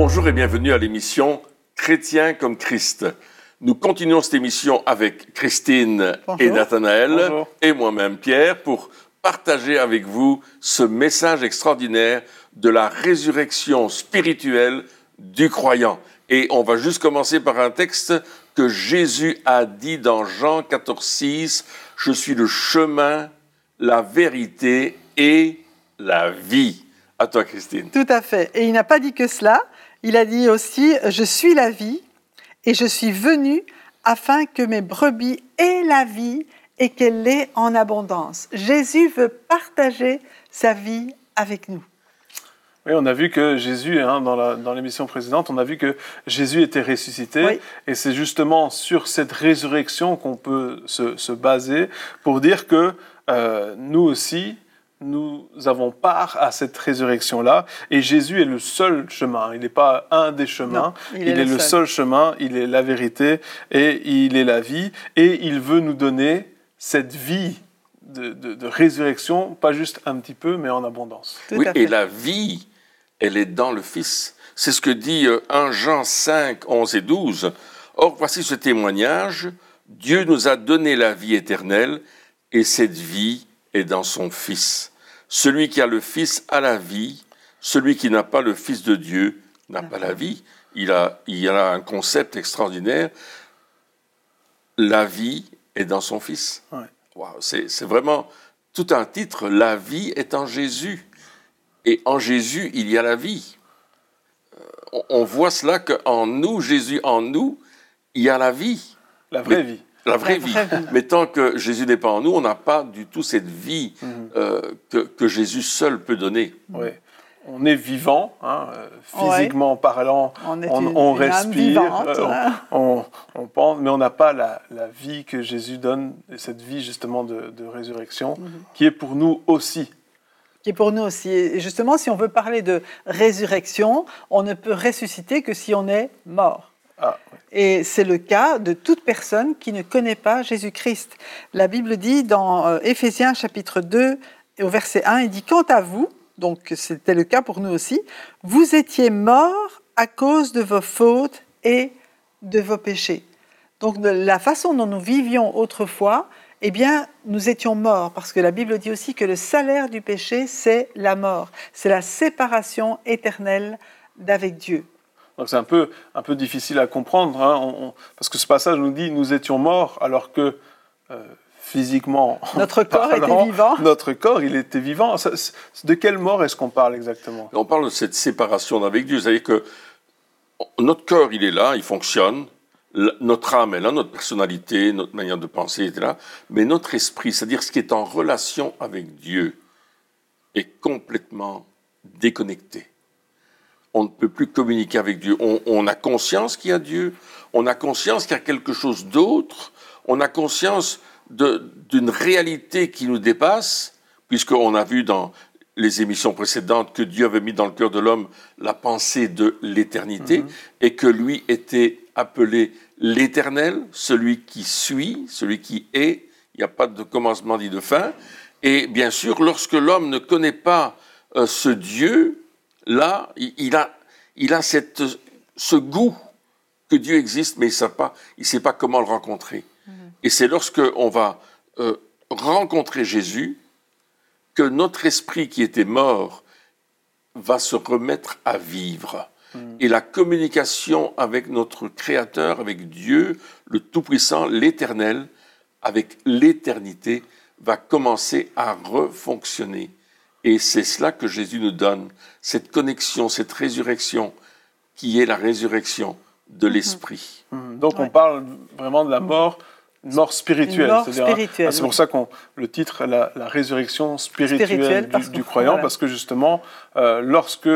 Bonjour et bienvenue à l'émission Chrétien comme Christ. Nous continuons cette émission avec Christine Bonjour. et Nathanaël et moi-même Pierre pour partager avec vous ce message extraordinaire de la résurrection spirituelle du croyant. Et on va juste commencer par un texte que Jésus a dit dans Jean 14, 6, Je suis le chemin, la vérité et la vie. À toi Christine. Tout à fait. Et il n'a pas dit que cela. Il a dit aussi Je suis la vie et je suis venu afin que mes brebis aient la vie et qu'elle l'ait en abondance. Jésus veut partager sa vie avec nous. Oui, on a vu que Jésus, hein, dans l'émission précédente, on a vu que Jésus était ressuscité. Oui. Et c'est justement sur cette résurrection qu'on peut se, se baser pour dire que euh, nous aussi, nous avons part à cette résurrection-là. Et Jésus est le seul chemin. Il n'est pas un des chemins. Non, il, est, le seul. chemin. Il est la vérité et il est la vie. Et il veut nous donner cette vie de, de- de résurrection, pas juste un petit peu, mais en abondance. Tout oui, et la vie, elle est dans le Fils. C'est ce que dit euh, 1 Jean 5, 11 et 12. Or, voici ce témoignage. Dieu nous a donné la vie éternelle, et cette vie est dans son Fils. Celui qui a le Fils a la vie, celui qui n'a pas le Fils de Dieu n'a pas la vie. Il a, il y a un concept extraordinaire. La vie est dans son Fils. Ouais. C'est c'est vraiment tout un titre. La vie est en Jésus. Et en Jésus, il y a la vie. Euh, on, on voit cela qu'en nous, Jésus en nous, il y a la vie, La vraie Mais- vie. La vraie La vie. vraie vie. Mais tant que Jésus n'est pas en nous, on n'a pas du tout cette vie Mhm. euh, que, que Jésus seul peut donner. Oui. On est vivant, hein, euh, Ouais. physiquement parlant, On est on, une, on une âme respire, vivante. euh, on, on pense, mais on n'a pas la, la vie que Jésus donne, et cette vie justement de, de résurrection, Mhm. qui est pour nous aussi. qui est pour nous aussi. Et justement, si on veut parler de résurrection, on ne peut ressusciter que si on est mort. Ah, Et c'est le cas de toute personne qui ne connaît pas Jésus-Christ. La Bible dit dans euh, Éphésiens chapitre 2 et au verset 1, il dit Quant à vous, donc c'était le cas pour nous aussi, vous étiez morts à cause de vos fautes et de vos péchés. Donc la façon dont nous vivions autrefois, eh bien, nous étions morts, parce que la Bible dit aussi que le salaire du péché, c'est la mort, c'est la séparation éternelle d'avec Dieu. Donc c'est un peu, un peu difficile à comprendre, hein, on- on- parce que ce passage nous dit nous étions morts, alors que euh, physiquement, Notre corps était vivant. Notre corps, il était vivant. De quelle mort est-ce qu'on parle exactement? On parle de cette séparation avec Dieu. C'est-à-dire que notre corps, il est là, il fonctionne. Notre âme est là, notre personnalité, notre manière de penser est là. Mais notre esprit, c'est-à-dire ce qui est en relation avec Dieu, est complètement déconnecté. On ne peut plus communiquer avec Dieu. On, on a conscience qu'il y a Dieu. On a conscience qu'il y a quelque chose d'autre. On a conscience d'une réalité qui nous dépasse, puisqu'on a vu dans les émissions précédentes que Dieu avait mis dans le cœur de l'homme la pensée de l'éternité et que lui était appelé l'éternel, celui qui suit, celui qui est. Il n'y a pas de commencement ni de fin. Et bien sûr, lorsque l'homme ne connaît pas euh, ce Dieu, là, il, a, il a cette, ce goût que Dieu existe, mais il ne sait pas, il sait pas comment le rencontrer. Et c'est lorsque on va euh, rencontrer Jésus que notre esprit qui était mort va se remettre à vivre. Et la communication avec notre Créateur, avec Dieu, le Tout-Puissant, l'Éternel, avec l'éternité, va commencer à refonctionner. Et c'est cela que Jésus nous donne, cette connexion, cette résurrection, qui est la résurrection de l'esprit. Mhm. Donc Ouais. on parle vraiment de la mort, une mort spirituelle. Hein, spirituelle, c'est oui. pour ça qu'on le titre la, la résurrection spirituelle, Spirituelle, du- croyant, voilà. parce que justement, euh, lorsque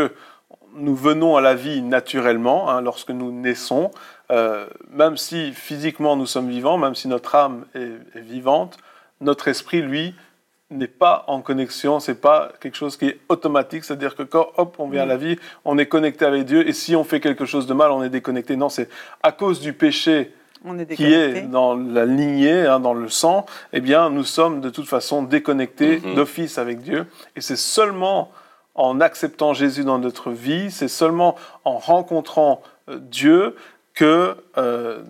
nous venons à la vie naturellement, hein, lorsque nous naissons, euh, même si physiquement nous sommes vivants, même si notre âme est, est vivante, notre esprit, lui, n'est pas en connexion, c'est pas quelque chose qui est automatique, c'est-à-dire que quand hop, on vient à la vie, on est connecté avec Dieu, et si on fait quelque chose de mal, on est déconnecté. Non, c'est à cause du péché On est qui est dans la lignée, hein, dans le sang, eh bien, nous sommes de toute façon déconnectés Mhm. d'office avec Dieu. Et c'est seulement en acceptant Jésus dans notre vie, c'est seulement en rencontrant euh, Dieu que euh,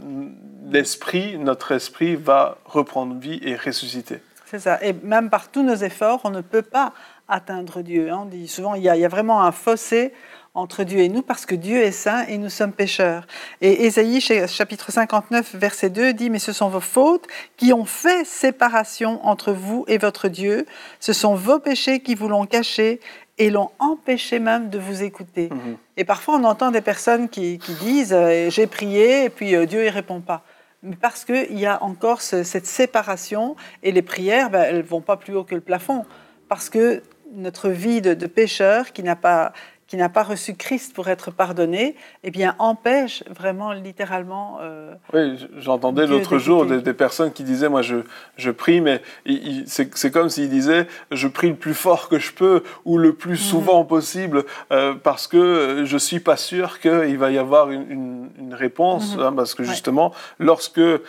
l'esprit, notre esprit va reprendre vie et ressusciter. C'est ça. Et même par tous nos efforts, on ne peut pas atteindre Dieu. Hein. On dit souvent il y, a, il y a vraiment un fossé entre Dieu et nous parce que Dieu est saint et nous sommes pécheurs. Et Ésaïe chapitre 59 verset 2 dit mais ce sont vos fautes qui ont fait séparation entre vous et votre Dieu, ce sont vos péchés qui vous l'ont caché et l'ont empêché même de vous écouter. Mhm. Et parfois on entend des personnes qui, qui disent euh, j'ai prié et puis euh, Dieu ne répond pas. Mais parce qu'il y a encore ce- cette séparation et les prières, ben, elles vont pas plus haut que le plafond. Parce que notre vie de, de pécheur qui n'a pas qui n'a pas reçu Christ pour être pardonné, eh bien empêche vraiment littéralement. euh, Oui, j'entendais l'autre jour des, des personnes qui disaient, moi je, je prie, mais c'est comme s'ils disaient, je prie le plus fort que je peux ou le plus souvent possible euh, parce que euh, je suis pas sûr qu'il va y avoir une, une- une réponse, Mhm. hein, parce que Ouais. justement, lorsque euh,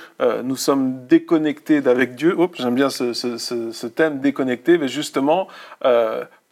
nous sommes déconnectés d'avec Dieu, j'aime bien ce, ce- ce- ce thème déconnecté, mais justement,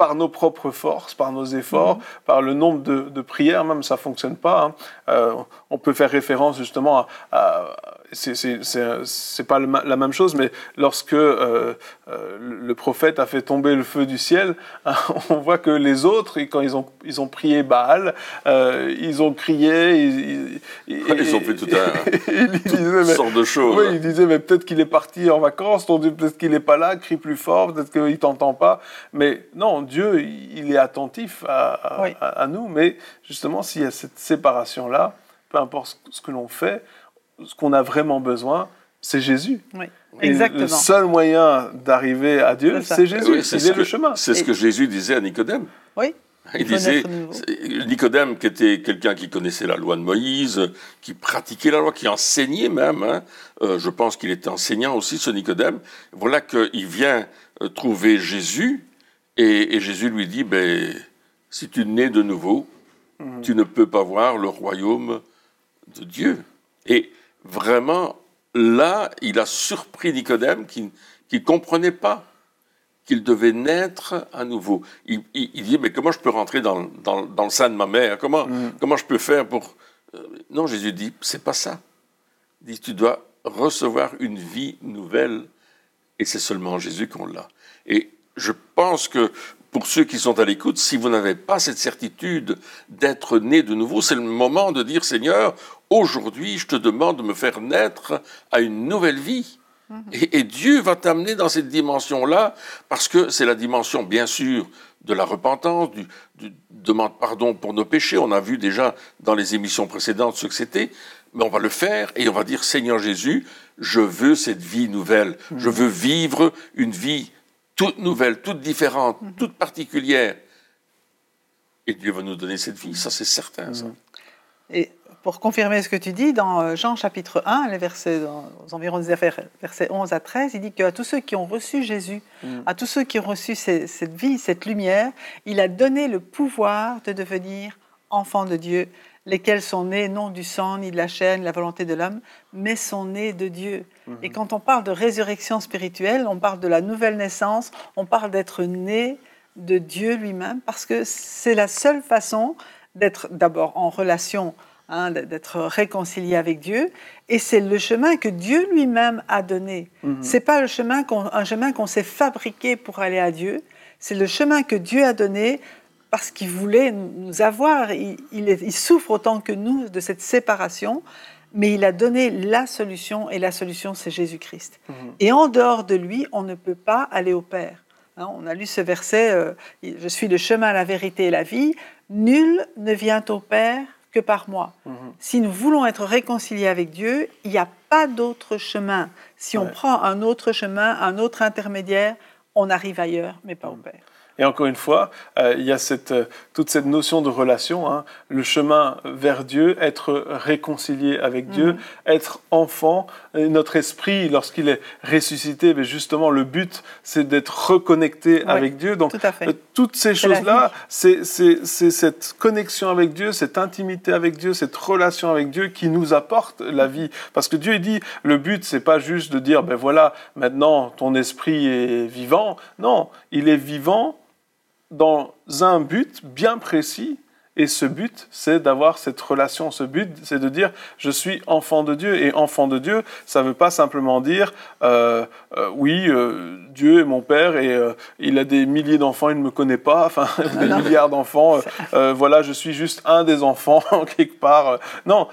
par nos propres forces, par nos efforts, Mhm. par le nombre de, de prières, même ça fonctionne pas. hein. Euh, on peut faire référence justement à, à- c'est- c'est c'est- c'est pas la même chose, mais lorsque euh, euh, le prophète a fait tomber le feu du ciel, on voit que les autres, quand ils ont, ils ont prié Baal, euh, ils ont crié, ils, ils- Ils ont fait tout un- ils disaient, Toutes mais- sortes de choses. oui, il disait, mais peut-être qu'il est parti en vacances, peut-être qu'il n'est pas là, crie plus fort, peut-être qu'il t'entend pas. Mais non, Dieu, il est attentif à, à- Oui. à- à nous. Mais justement, s'il y a cette séparation-là, peu importe ce- ce que l'on fait, ce qu'on a vraiment besoin, c'est Jésus. oui, Et exactement. le seul moyen d'arriver à Dieu, C'est Jésus. Oui, c'est est ce le que- chemin. C'est ce que Jésus disait à Nicodème. Oui. Il disait, Nicodème, qui était quelqu'un qui connaissait la loi de Moïse, qui pratiquait la loi, qui enseignait même, hein, euh, je pense qu'il était enseignant aussi, ce Nicodème, voilà qu'il vient euh, trouver Jésus, et, et Jésus lui dit, ben, si tu nais de nouveau, Mhm. tu ne peux pas voir le royaume de Dieu. Et vraiment, là, il a surpris Nicodème qui ne comprenait pas qu'il devait naître à nouveau. Il, il- il dit, mais comment je peux rentrer dans, dans- dans le sein de ma mère? Comment, Mhm. comment je peux faire pour... Euh, Non, Jésus dit, c'est pas ça. Il dit, tu dois recevoir une vie nouvelle, et c'est seulement en Jésus qu'on l'a. Et je pense que pour ceux qui sont à l'écoute, si vous n'avez pas cette certitude d'être né de nouveau, c'est le moment de dire, Seigneur, aujourd'hui, je te demande de me faire naître à une nouvelle vie. Et, et Dieu va t'amener dans cette dimension-là, parce que c'est la dimension, bien sûr, de la repentance, du, du demande pardon pour nos péchés. On a vu déjà dans les émissions précédentes ce que c'était, mais on va le faire et on va dire Seigneur Jésus, je veux cette vie nouvelle. Je veux vivre une vie toute nouvelle, toute différente, toute particulière. Et Dieu va nous donner cette vie, ça c'est certain. Ça. Et pour confirmer ce que tu dis, dans euh, Jean chapitre 1, les versets, dans, aux environs des affaires, versets 11 à 13, il dit qu'à tous ceux qui ont reçu Jésus, Mm. à tous ceux qui ont reçu ces- cette vie, cette lumière, il a donné le pouvoir de devenir enfants de Dieu, lesquels sont nés non du sang, ni de la chair, ni de la volonté de l'homme, mais sont nés de Dieu. Et quand on parle de résurrection spirituelle, on parle de la nouvelle naissance, on parle d'être né de Dieu lui-même, parce que c'est la seule façon d'être d'abord en relation, hein, d'être réconcilié avec Dieu, et c'est le chemin que Dieu lui-même a donné. Mhm. C'est pas le chemin un chemin qu'on s'est fabriqué pour aller à Dieu, c'est le chemin que Dieu a donné parce qu'il voulait nous avoir. Il, il est- il souffre autant que nous de cette séparation, mais il a donné la solution, et la solution, c'est Jésus-Christ. Mhm. Et en dehors de lui, on ne peut pas aller au Père. Hein, on a lu ce verset, euh, Je suis le chemin, la vérité et la vie. Nul ne vient au Père que par moi. Mhm. Si nous voulons être réconciliés avec Dieu, il n'y a pas d'autre chemin. Si on prend un autre chemin, un autre intermédiaire, on arrive ailleurs, mais pas au Père. Et encore une fois, euh, il y a cette, euh, toute cette notion de relation, hein, le chemin vers Dieu, être réconcilié avec Dieu, être enfant. Et notre esprit, lorsqu'il est ressuscité, mais justement, le but, c'est d'être reconnecté avec Dieu. Donc, Tout à fait. euh, toutes ces choses-là, c'est c'est- c'est cette connexion avec Dieu, cette intimité avec Dieu, cette relation avec Dieu qui nous apporte la vie. Parce que Dieu il dit, le but, c'est pas juste de dire, ben voilà, maintenant ton esprit est vivant. Non, il est vivant dans un but bien précis et ce but, c'est d'avoir cette relation. Ce but, c'est de dire je suis enfant de Dieu. Et enfant de Dieu, ça ne veut pas simplement dire euh, euh, oui, euh, Dieu est mon père et il a des milliers d'enfants, il ne me connaît pas, enfin des milliards d'enfants. voilà, je suis juste un des enfants quelque part. Non,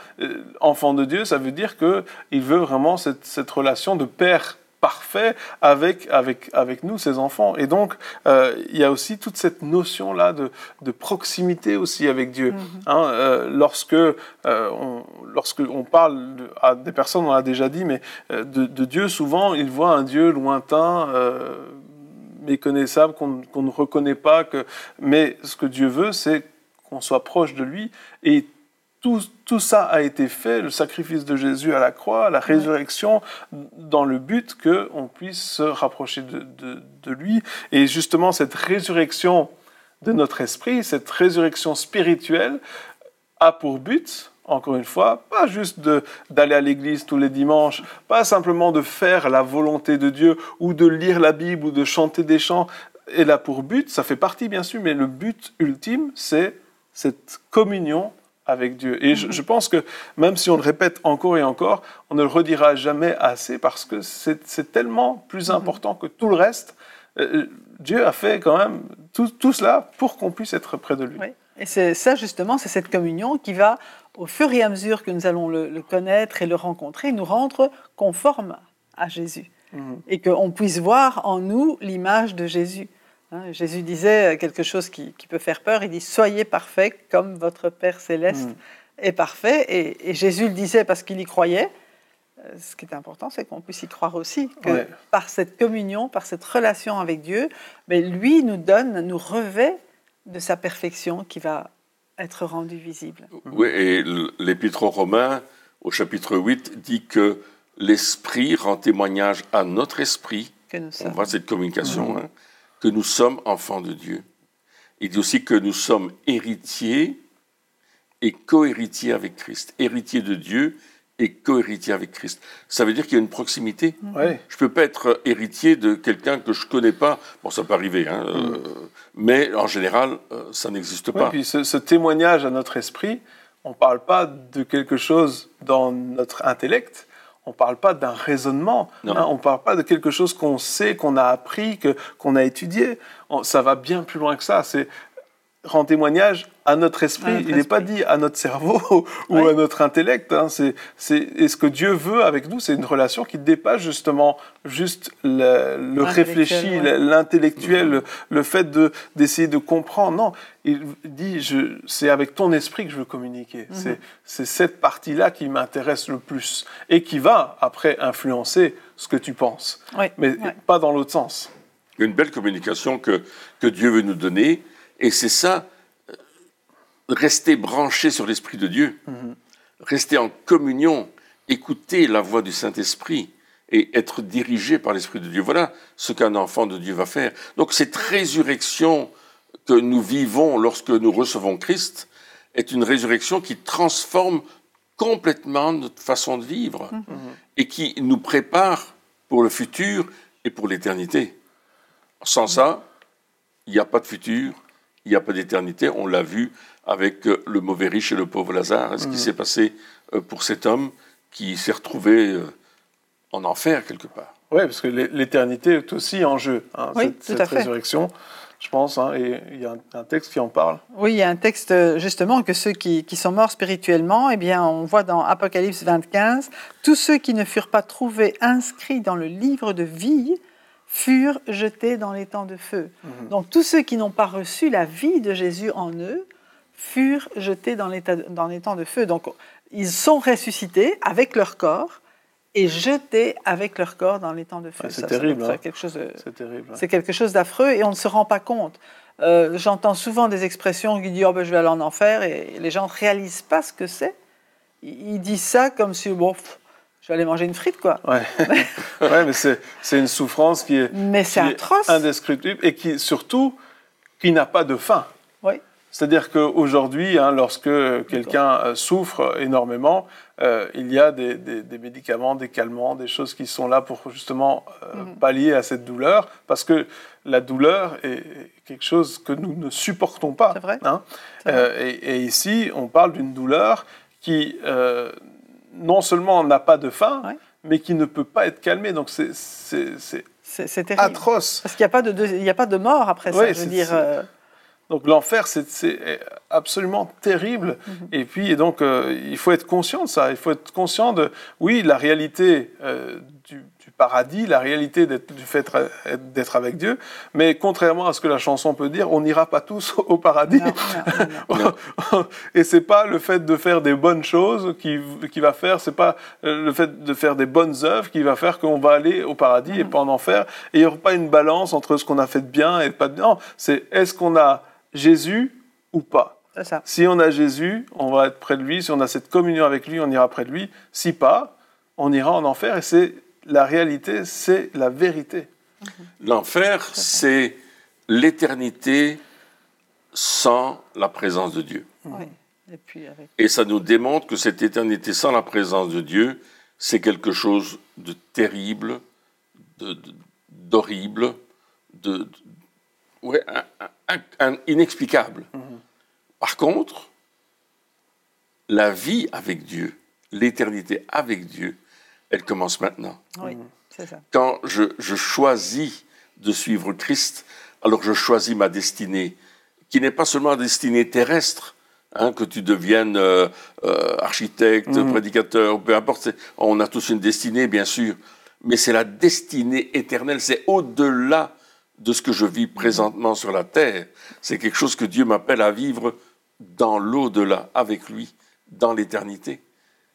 enfant de Dieu, ça veut dire que il veut vraiment cette, cette relation de père parfait avec, avec, avec nous, ses enfants. Et donc, euh, il y a aussi toute cette notion-là de, de, proximité aussi avec Dieu. Hein, euh, lorsque, euh, on, lorsque on parle à des personnes, on l'a déjà dit, mais de, de, Dieu, souvent, ils voient un Dieu lointain, méconnaissable, qu'on ne reconnaît pas. Que... Mais ce que Dieu veut, c'est qu'on soit proche de lui. Et tout, tout, ça a été fait, le sacrifice de Jésus à la croix, la résurrection, dans le but qu'on puisse se rapprocher de, de, de, lui. Et justement, cette résurrection de notre esprit, cette résurrection spirituelle, a pour but, encore une fois, pas juste d'aller à l'église tous les dimanches, pas simplement de faire la volonté de Dieu ou de lire la Bible ou de chanter des chants. Et là, pour but, ça fait partie bien sûr, mais le but ultime, c'est cette communion avec Dieu. Et je, pense que même si on le répète encore et encore, on ne le redira jamais assez parce que c'est tellement plus mhm. important que tout le reste. Euh, Dieu a fait quand même tout, tout cela pour qu'on puisse être près de lui. Et c'est ça justement, c'est cette communion qui va, au fur et à mesure que nous allons le, connaître et le rencontrer, nous rendre conformes à Jésus. Mhm. Et qu'on puisse voir en nous l'image de Jésus. Hein, Jésus disait quelque chose qui, peut faire peur. Il dit Soyez parfaits comme votre Père céleste mm. est parfait. Et, Jésus le disait parce qu'il y croyait. Euh, ce qui est important, c'est qu'on puisse y croire aussi, que par cette communion, par cette relation avec Dieu, mais lui nous donne, nous revêt de sa perfection qui va être rendue visible. Oui, et l'Épître aux Romains, au chapitre 8, dit que l'Esprit rend témoignage à notre esprit. Que nous On voit cette communication. Mm. Hein que nous sommes enfants de Dieu. Il dit aussi que nous sommes héritiers et co-héritiers avec Christ. Héritiers de Dieu et co-héritiers avec Christ. Ça veut dire qu'il y a une proximité. Je ne peux pas être héritier de quelqu'un que je ne connais pas. Bon, ça peut arriver, hein, euh, mm. mais en général, euh, ça n'existe pas. puis ce, témoignage à notre esprit, on ne parle pas de quelque chose dans notre intellect, on ne parle pas d'un raisonnement, hein, on ne parle pas de quelque chose qu'on sait, qu'on a appris, qu'on a étudié. ça va bien plus loin que ça. C'est rend témoignage à notre esprit. Il n'est pas dit à notre cerveau ou à notre intellect. Hein. C'est, et ce que Dieu veut avec nous, c'est une relation qui dépasse justement juste le, réfléchi, l'intellectuel, le, fait de, d'essayer de comprendre. Non, il dit, je, c'est avec ton esprit que je veux communiquer. Mhm. C'est, c'est cette partie-là qui m'intéresse le plus et qui va après influencer ce que tu penses. Mais pas dans l'autre sens. Une belle communication que, que Dieu veut nous donner et c'est ça, euh, rester branché sur l'Esprit de Dieu, mhm. rester en communion, écouter la voix du Saint-Esprit et être dirigé par l'Esprit de Dieu. Voilà ce qu'un enfant de Dieu va faire. Donc cette résurrection que nous vivons lorsque nous recevons Christ est une résurrection qui transforme complètement notre façon de vivre mhm. et qui nous prépare pour le futur et pour l'éternité. Sans ça, il n'y a pas de futur, il n'y a pas d'éternité. On l'a vu avec euh, le mauvais riche et le pauvre Lazare. Ce qui mm. s'est passé euh, pour cet homme qui s'est retrouvé euh, en enfer quelque part? Oui, parce que l'éternité est aussi en jeu, hein, cette, résurrection, je pense, hein, et il y a un, texte qui en parle. Oui, il y a un texte justement que ceux qui, qui, sont morts spirituellement, eh bien, on voit dans Apocalypse 25, tous ceux qui ne furent pas trouvés inscrits dans le livre de vie furent jetés dans les temps de feu. Mhm. Donc tous ceux qui n'ont pas reçu la vie de Jésus en eux furent jetés dans les, dans les temps de feu. Donc ils sont ressuscités avec leur corps et jetés avec leur corps dans les temps de feu. c'est terrible. C'est quelque chose, c'est quelque chose d'affreux et on ne se rend pas compte. Euh, j'entends souvent des expressions qui disent oh, ben, je vais aller en enfer et les gens ne réalisent pas ce que c'est. Ils disent ça comme si bon, je vais aller manger une frite, quoi. Ouais, ouais mais c'est une souffrance qui est, mais atroce. indescriptible et qui, surtout, qui n'a pas de fin. Oui. C'est-à-dire qu'aujourd'hui, hein, lorsque quelqu'un euh, souffre énormément, euh, il y a des, médicaments, des calmants, des choses qui sont là pour justement euh, mhm. pallier à cette douleur, parce que la douleur est quelque chose que nous ne supportons pas. C'est vrai. Hein. et, ici, on parle d'une douleur qui non seulement n'a pas de fin, mais qui ne peut pas être calmée. Donc c'est c'est atroce. Parce qu'il n'y a, pas de, a pas de mort après ça, je veux dire. Donc l'enfer, c'est absolument terrible. Mhm. Et puis, donc, euh, il faut être conscient de ça. Il faut être conscient de, oui, la réalité euh, du, paradis, la réalité du fait d'être avec Dieu. Mais contrairement à ce que la chanson peut dire, on n'ira pas tous au paradis. Et c'est pas le fait de faire des bonnes choses qui, qui va faire, c'est pas euh, le fait de faire des bonnes œuvres qui va faire qu'on va aller au paradis et mhm. pas en enfer. Et il n'y aura pas une balance entre ce qu'on a fait de bien et de pas de bien. Non, c'est est-ce qu'on a Jésus ou pas? Ça. Si on a Jésus, on va être près de lui. Si on a cette communion avec lui, on ira près de lui. Si pas, on ira en enfer. Et c'est la réalité, c'est la vérité. L'enfer, c'est l'éternité sans la présence de Dieu. Et, ça nous démontre que cette éternité sans la présence de Dieu, c'est quelque chose de terrible, d'horrible, de, de, ouais, inexplicable. Mhm. Par contre, la vie avec Dieu, l'éternité avec Dieu, elle commence maintenant. Oui, c'est ça. Quand je, choisis de suivre Christ, alors je choisis ma destinée, qui n'est pas seulement une destinée terrestre, hein, que tu deviennes euh, euh, architecte, mhm. prédicateur, peu importe, on a tous une destinée, bien sûr, mais c'est la destinée éternelle, c'est au-delà de ce que je vis présentement sur la terre. C'est quelque chose que Dieu m'appelle à vivre dans l'au-delà, avec lui, dans l'éternité.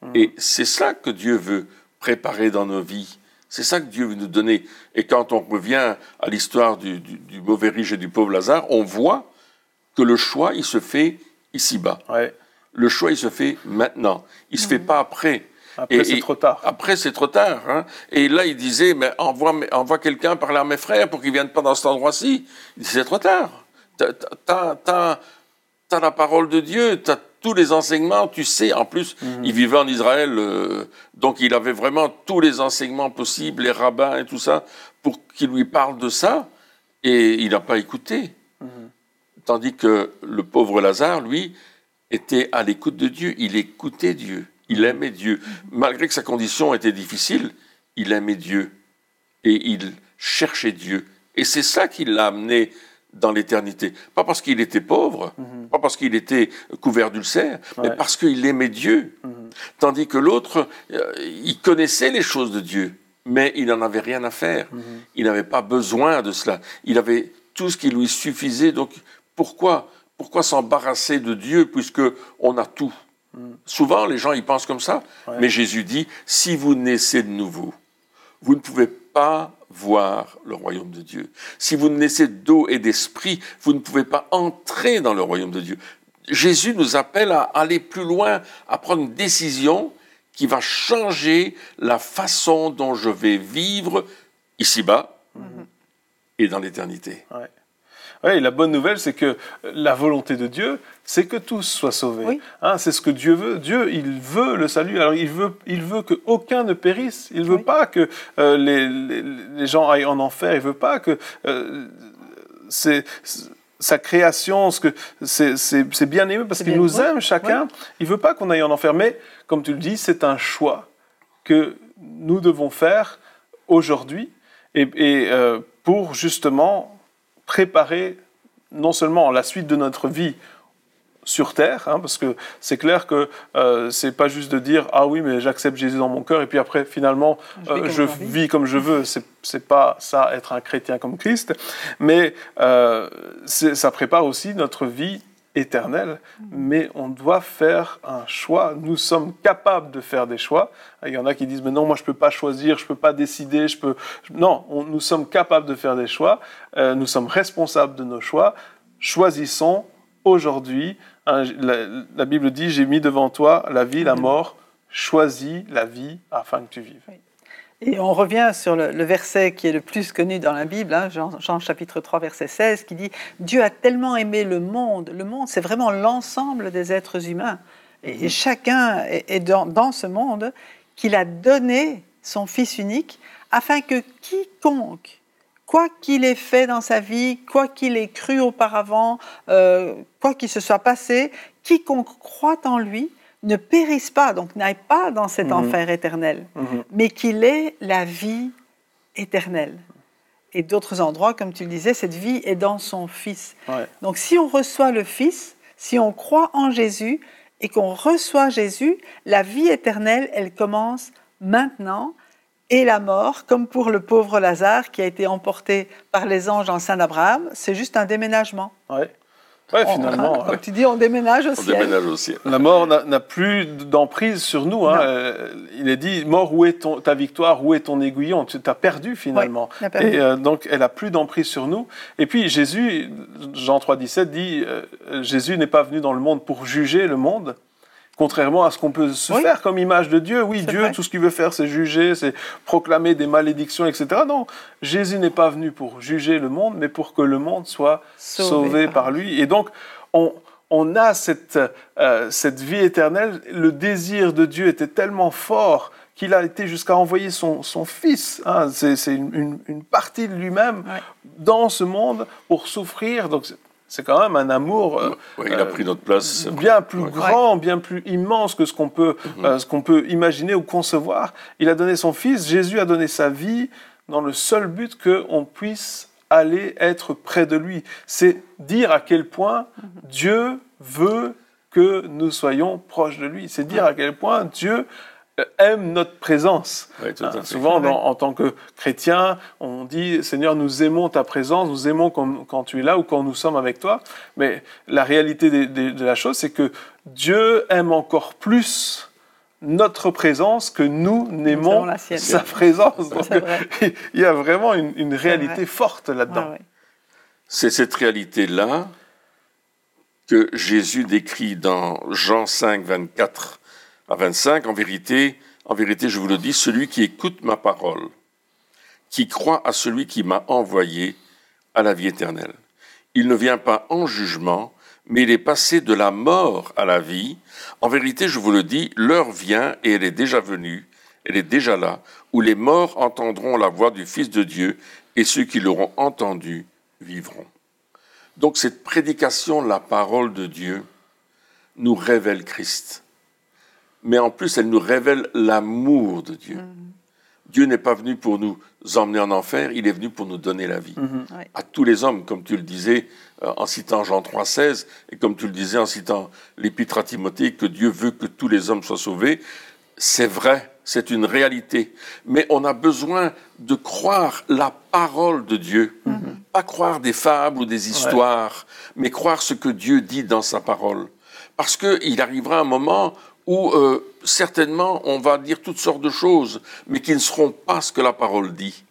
Hmm. Et c'est ça que Dieu veut préparer dans nos vies. C'est ça que Dieu veut nous donner. Et quand on revient à l'histoire du, mauvais riche et du pauvre Lazare, on voit que le choix, il se fait ici-bas. Le choix, il se fait maintenant. Il ne se fait hmm. pas après. Après, c'est trop tard. Après, c'est trop tard. Hein. Et là, il disait, mais envoie, envoie quelqu'un parler à mes frères pour qu'ils viennent pas dans cet endroit-ci. Il c'est trop tard. Tu as, la parole de Dieu, tu as tous les enseignements, tu sais. En plus, mhm. il vivait en Israël, euh, donc il avait vraiment tous les enseignements possibles, les rabbins et tout ça, pour qu'il lui parle de ça. Et il n'a pas écouté. Mhm. Tandis que le pauvre Lazare, lui, était à l'écoute de Dieu. Il écoutait Dieu. Il aimait Dieu. Malgré que sa condition était difficile, il aimait Dieu. Et il cherchait Dieu. Et c'est ça qui l'a amené dans l'éternité. Pas parce qu'il était pauvre, mhm. pas parce qu'il était couvert d'ulcères, mais parce qu'il aimait Dieu. Mhm. Tandis que l'autre, euh, il connaissait les choses de Dieu, mais il n'en avait rien à faire. Mhm. Il n'avait pas besoin de cela. Il avait tout ce qui lui suffisait. Donc pourquoi, pourquoi s'embarrasser de Dieu puisque on a tout? Souvent, les gens, ils pensent comme ça. Mais Jésus dit, si vous naissez de nouveau, vous ne pouvez pas voir le royaume de Dieu. Si vous naissez d'eau et d'esprit, vous ne pouvez pas entrer dans le royaume de Dieu. Jésus nous appelle à aller plus loin, à prendre une décision qui va changer la façon dont je vais vivre ici-bas mhm. et dans l'éternité. Oui, la bonne nouvelle, c'est que la volonté de Dieu, c'est que tous soient sauvés. Hein, c'est ce que Dieu veut. Dieu, il veut le salut. Alors, il veut, il veut qu'aucun ne périsse. Il ne veut pas que euh, les, les, gens aillent en enfer. Il ne veut pas que euh, sa création, ce que c'est bien aimé parce qu'il nous aime chacun. Il ne veut pas qu'on aille en enfer. Mais, comme tu le dis, c'est un choix que nous devons faire aujourd'hui et, et euh, pour justement préparer non seulement la suite de notre vie sur terre, hein, parce que c'est clair que euh, c'est pas juste de dire ah oui mais j'accepte Jésus dans mon cœur et puis après finalement je, euh, vis comme je veux, c'est pas ça être un chrétien comme Christ, mais euh, ça prépare aussi notre vie éternel, mais on doit faire un choix. Nous sommes capables de faire des choix. Il y en a qui disent, mais non, moi je ne peux pas choisir, je ne peux pas décider, je peux... Non, nous sommes capables de faire des choix, euh, nous sommes responsables de nos choix. Choisissons aujourd'hui, hein, la, Bible dit, j'ai mis devant toi la vie, la mort, choisis la vie afin que tu vives. Et on revient sur le, verset qui est le plus connu dans la Bible, hein, Jean, chapitre 3, verset 16, qui dit Dieu a tellement aimé le monde. Le monde, c'est vraiment l'ensemble des êtres humains. Et, chacun est, dans ce monde qu'il a donné son Fils unique afin que quiconque, quoi qu'il ait fait dans sa vie, quoi qu'il ait cru auparavant, euh, quoi qu'il se soit passé, quiconque croit en lui ne périsse pas, donc n'aille pas dans cet Mhm. enfer éternel, Mhm. mais qu'il ait la vie éternelle. Et d'autres endroits, comme tu le disais, cette vie est dans son Fils. Ouais. Donc si on reçoit le Fils, si on croit en Jésus et qu'on reçoit Jésus, la vie éternelle, elle commence maintenant. Et la mort, comme pour le pauvre Lazare qui a été emporté par les anges en Saint d'Abraham, c'est juste un déménagement. Ouais. Ouais, On- finalement. comme ouais. tu dis, on déménage au On ciel. déménage au ciel. La mort n'a plus d'emprise sur nous. hein. Euh, il est dit, mort, où est ton, ta victoire, où est ton aiguillon? Tu as perdu finalement. Oui, on a perdu. Et euh, donc, elle a plus d'emprise sur nous. Et puis, Jésus, Jean 3, 17 dit, euh, Jésus n'est pas venu dans le monde pour juger le monde. Contrairement à ce qu'on peut se Oui. faire comme image de Dieu. Oui, Dieu, vrai. tout ce qu'il veut faire, c'est juger, c'est proclamer des malédictions, etc. Non, Jésus n'est pas venu pour juger le monde, mais pour que le monde soit Sauvé sauvé, par par lui. Et donc, on, on a cette, euh, cette vie éternelle. Le désir de Dieu était tellement fort qu'il a été jusqu'à envoyer son, son fils. hein. c'est une, une- une partie de lui-même Ouais. dans ce monde pour souffrir. Donc, c'est- quand même un amour. euh, Ouais, il a pris notre place. bien plus Ouais. grand, bien plus immense que ce qu'on peut, euh, ce qu'on peut imaginer ou concevoir. Il a donné son Fils, Jésus a donné sa vie dans le seul but qu'on puisse aller être près de lui. C'est dire à quel point Dieu veut que nous soyons proches de lui. C'est dire à quel point Dieu euh, aime notre présence. Ouais, tout à Hein, fait. souvent, dans- en tant que chrétien, on dit Seigneur, nous aimons ta présence, nous aimons quand, quand tu es là ou quand nous sommes avec toi. Mais la réalité de, la chose, c'est que Dieu aime encore plus notre présence que nous n'aimons sa présence. Donc, C'est vrai. il y a vraiment une, une réalité vrai. forte là-dedans. Ouais, ouais. C'est cette réalité-là que Jésus décrit dans Jean 5, 24 à 25. En vérité, en vérité, je vous le dis, celui qui écoute ma parole, qui croit à celui qui m'a envoyé, à la vie éternelle. Il ne vient pas en jugement, mais il est passé de la mort à la vie. En vérité, je vous le dis, l'heure vient et elle est déjà venue, elle est déjà là, où les morts entendront la voix du Fils de Dieu et ceux qui l'auront entendu vivront. Donc cette prédication, la parole de Dieu, nous révèle Christ. Mais en plus, elle nous révèle l'amour de Dieu. Dieu n'est pas venu pour nous emmener en enfer, il est venu pour nous donner la vie. Ouais. À tous les hommes, comme tu le disais euh, en citant Jean 3,16, et comme tu le disais en citant l'épître à Timothée, que Dieu veut que tous les hommes soient sauvés, c'est vrai, c'est une réalité. Mais on a besoin de croire la parole de Dieu. Pas croire des fables ou des histoires, mais croire ce que Dieu dit dans sa parole. Parce qu'il arrivera un moment où euh, certainement on va dire toutes sortes de choses, mais qui ne seront pas ce que la parole dit.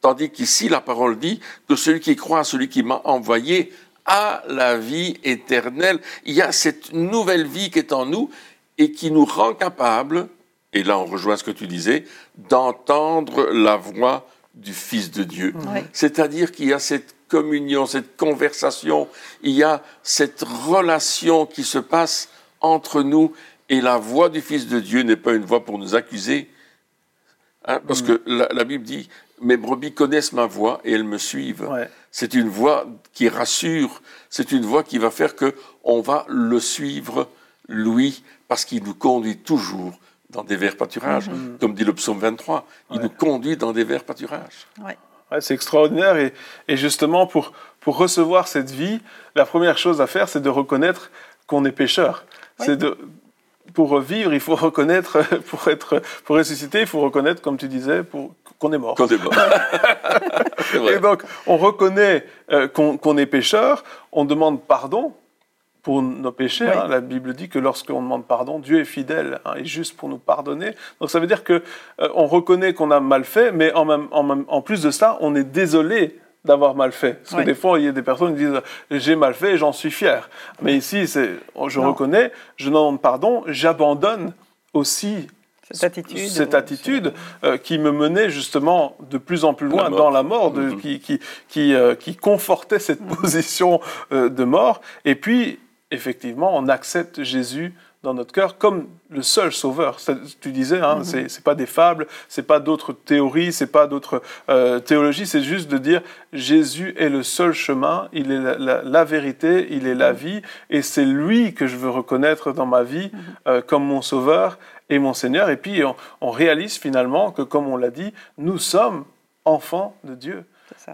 Tandis qu'ici, la parole dit que celui qui croit à celui qui m'a envoyé a la vie éternelle. Il y a cette nouvelle vie qui est en nous et qui nous rend capables, et là on rejoint ce que tu disais, d'entendre la voix du Fils de Dieu. Oui. C'est-à-dire qu'il y a cette communion, cette conversation, il y a cette relation qui se passe entre nous et la voix du Fils de Dieu n'est pas une voix pour nous accuser, hein, parce que la, la Bible dit, mes brebis connaissent ma voix et elles me suivent. Ouais. C'est une voix qui rassure, c'est une voix qui va faire que on va le suivre, lui, parce qu'il nous conduit toujours dans des verts pâturages, comme dit le psaume 23. Il nous conduit dans des verts pâturages. Ouais. Ouais, c'est extraordinaire. Et, et justement, pour, pour recevoir cette vie, la première chose à faire, c'est de reconnaître qu'on est pécheur. C'est de, pour vivre, il faut reconnaître, pour être, pour ressusciter, il faut reconnaître, comme tu disais, pour, qu'on est mort. Quand on est mort. C'est vrai. Et donc, on reconnaît euh, qu'on qu'on est pécheur, on demande pardon pour nos péchés. Oui. hein. La Bible dit que lorsqu'on demande pardon, Dieu est fidèle hein, et juste pour nous pardonner. Donc, ça veut dire que euh, on reconnaît qu'on a mal fait, mais en, même, en, même- en plus de ça, on est désolé d'avoir mal fait. Parce que des fois, il y a des personnes qui disent j'ai mal fait et j'en suis fier. Mais ici, c'est je Non. reconnais, je demande pardon, j'abandonne aussi cette attitude, cette attitude euh, qui me menait justement de plus en plus loin dans la mort, de, mm-hmm. qui, qui, qui, euh, qui, confortait cette mm-hmm. position euh, de mort. Et puis, effectivement, on accepte Jésus dans notre cœur comme le seul sauveur. Tu disais, hein, mm-hmm. c'est pas des fables, c'est pas d'autres théories, c'est pas d'autres euh, théologies, c'est juste de dire Jésus est le seul chemin, il est la, vérité, il est la vie, et c'est lui que je veux reconnaître dans ma vie euh, comme mon sauveur et mon Seigneur. Et puis on, réalise finalement que, comme on l'a dit, nous sommes enfants de Dieu.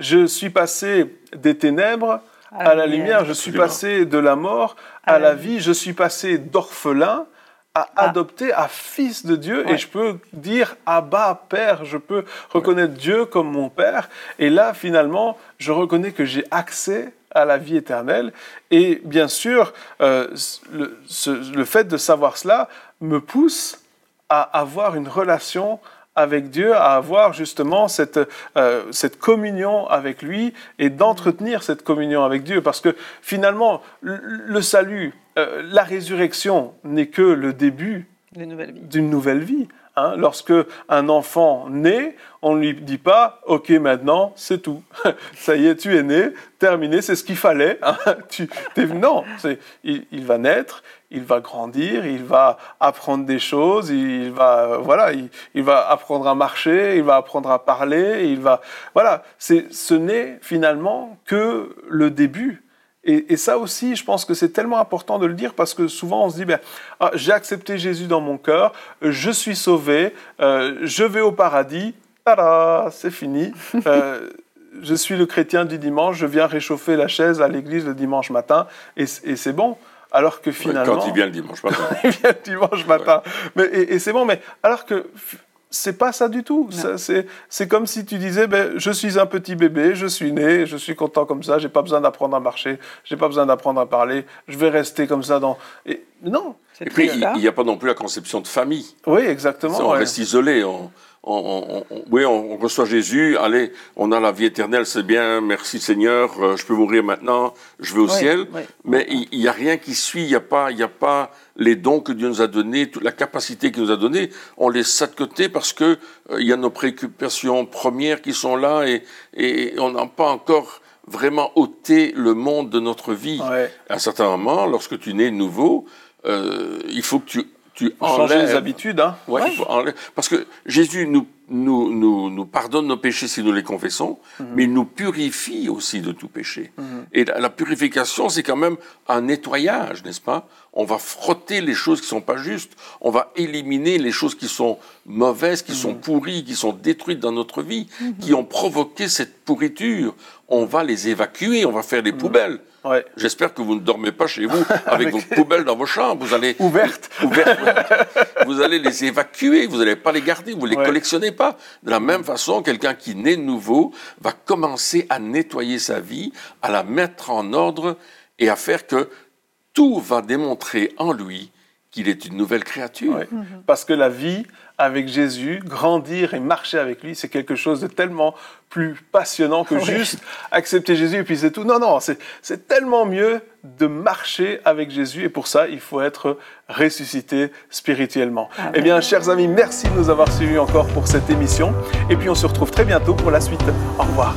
Je suis passé des ténèbres à, la lumière, je suis passé de la mort à, la vie, je suis passé d'orphelin à ah. adopter à fils de Dieu et je peux dire Abba Père, je peux reconnaître Dieu comme mon Père. Et là finalement je reconnais que j'ai accès à la vie éternelle. Et bien sûr euh, le, le fait de savoir cela me pousse à avoir une relation avec Dieu, à avoir justement cette, euh, cette communion avec lui et d'entretenir cette communion avec Dieu. Parce que finalement, le, salut, euh, la résurrection n'est que le début d'une nouvelle vie. Hein. Lorsque un enfant naît, on ne lui dit pas OK, maintenant, c'est tout. Ça y est, tu es né, terminé, c'est ce qu'il fallait. Hein. Tu, non, il, il, va naître, il va grandir, il va apprendre des choses, il va, voilà, il, va apprendre à marcher, il va apprendre à parler, il va, voilà, ce n'est finalement que le début. Et, ça aussi, je pense que c'est tellement important de le dire parce que souvent on se dit, ben, ah, j'ai accepté Jésus dans mon cœur, je suis sauvé, euh, je vais au paradis, c'est fini. Euh, je suis le chrétien du dimanche, je viens réchauffer la chaise à l'église le dimanche matin et c'est bon. Alors que finalement. quand il vient le dimanche matin. il vient le dimanche matin. Mais, et, c'est bon, mais alors que c'est pas ça du tout. C'est comme si tu disais, ben, je suis un petit bébé, je suis né, je suis content comme ça, j'ai pas besoin d'apprendre à marcher, j'ai pas besoin d'apprendre à parler, je vais rester comme ça dans. Et, non. Et puis, il n'y a pas non plus la conception de famille. Oui, exactement. On reste isolé. On on, oui, on, reçoit Jésus, allez, on a la vie éternelle, c'est bien, merci Seigneur, euh, je peux mourir maintenant, je vais au ciel. Mais il n'y a rien qui suit, il n'y a, pas, a pas les dons que Dieu nous a donnés, toute la capacité qu'il nous a donnée, on les laisse de côté parce que euh, il y a nos préoccupations premières qui sont là et, on n'a pas encore vraiment ôté le monde de notre vie. À un certain moment, lorsque tu nais nouveau, euh, il faut que tu tu changer les habitudes. Hein. Ouais, parce que Jésus nous, nous, nous, nous, pardonne nos péchés si nous les confessons, mhm. mais il nous purifie aussi de tout péché. Mhm. Et la, purification, c'est quand même un nettoyage, n'est-ce pas? On va frotter les choses qui sont pas justes, on va éliminer les choses qui sont mauvaises, qui sont mhm. pourries, qui sont détruites dans notre vie, qui ont provoqué cette pourriture. On va les évacuer, on va faire des poubelles. J'espère que vous ne dormez pas chez vous avec, vos poubelles dans vos chambres. Vous allez ouvertes. vous allez les évacuer. Vous n'allez pas les garder. Vous les collectionnez De la même façon, quelqu'un qui naît nouveau va commencer à nettoyer sa vie, à la mettre en ordre et à faire que tout va démontrer en lui qu'il est une nouvelle créature. Parce que la vie avec Jésus, grandir et marcher avec lui, c'est quelque chose de tellement plus passionnant que juste accepter Jésus et puis c'est tout. Non, non, c'est tellement mieux de marcher avec Jésus et pour ça, il faut être ressuscité spirituellement. Eh bien, chers amis, merci de nous avoir suivis encore pour cette émission et puis on se retrouve très bientôt pour la suite. Au revoir.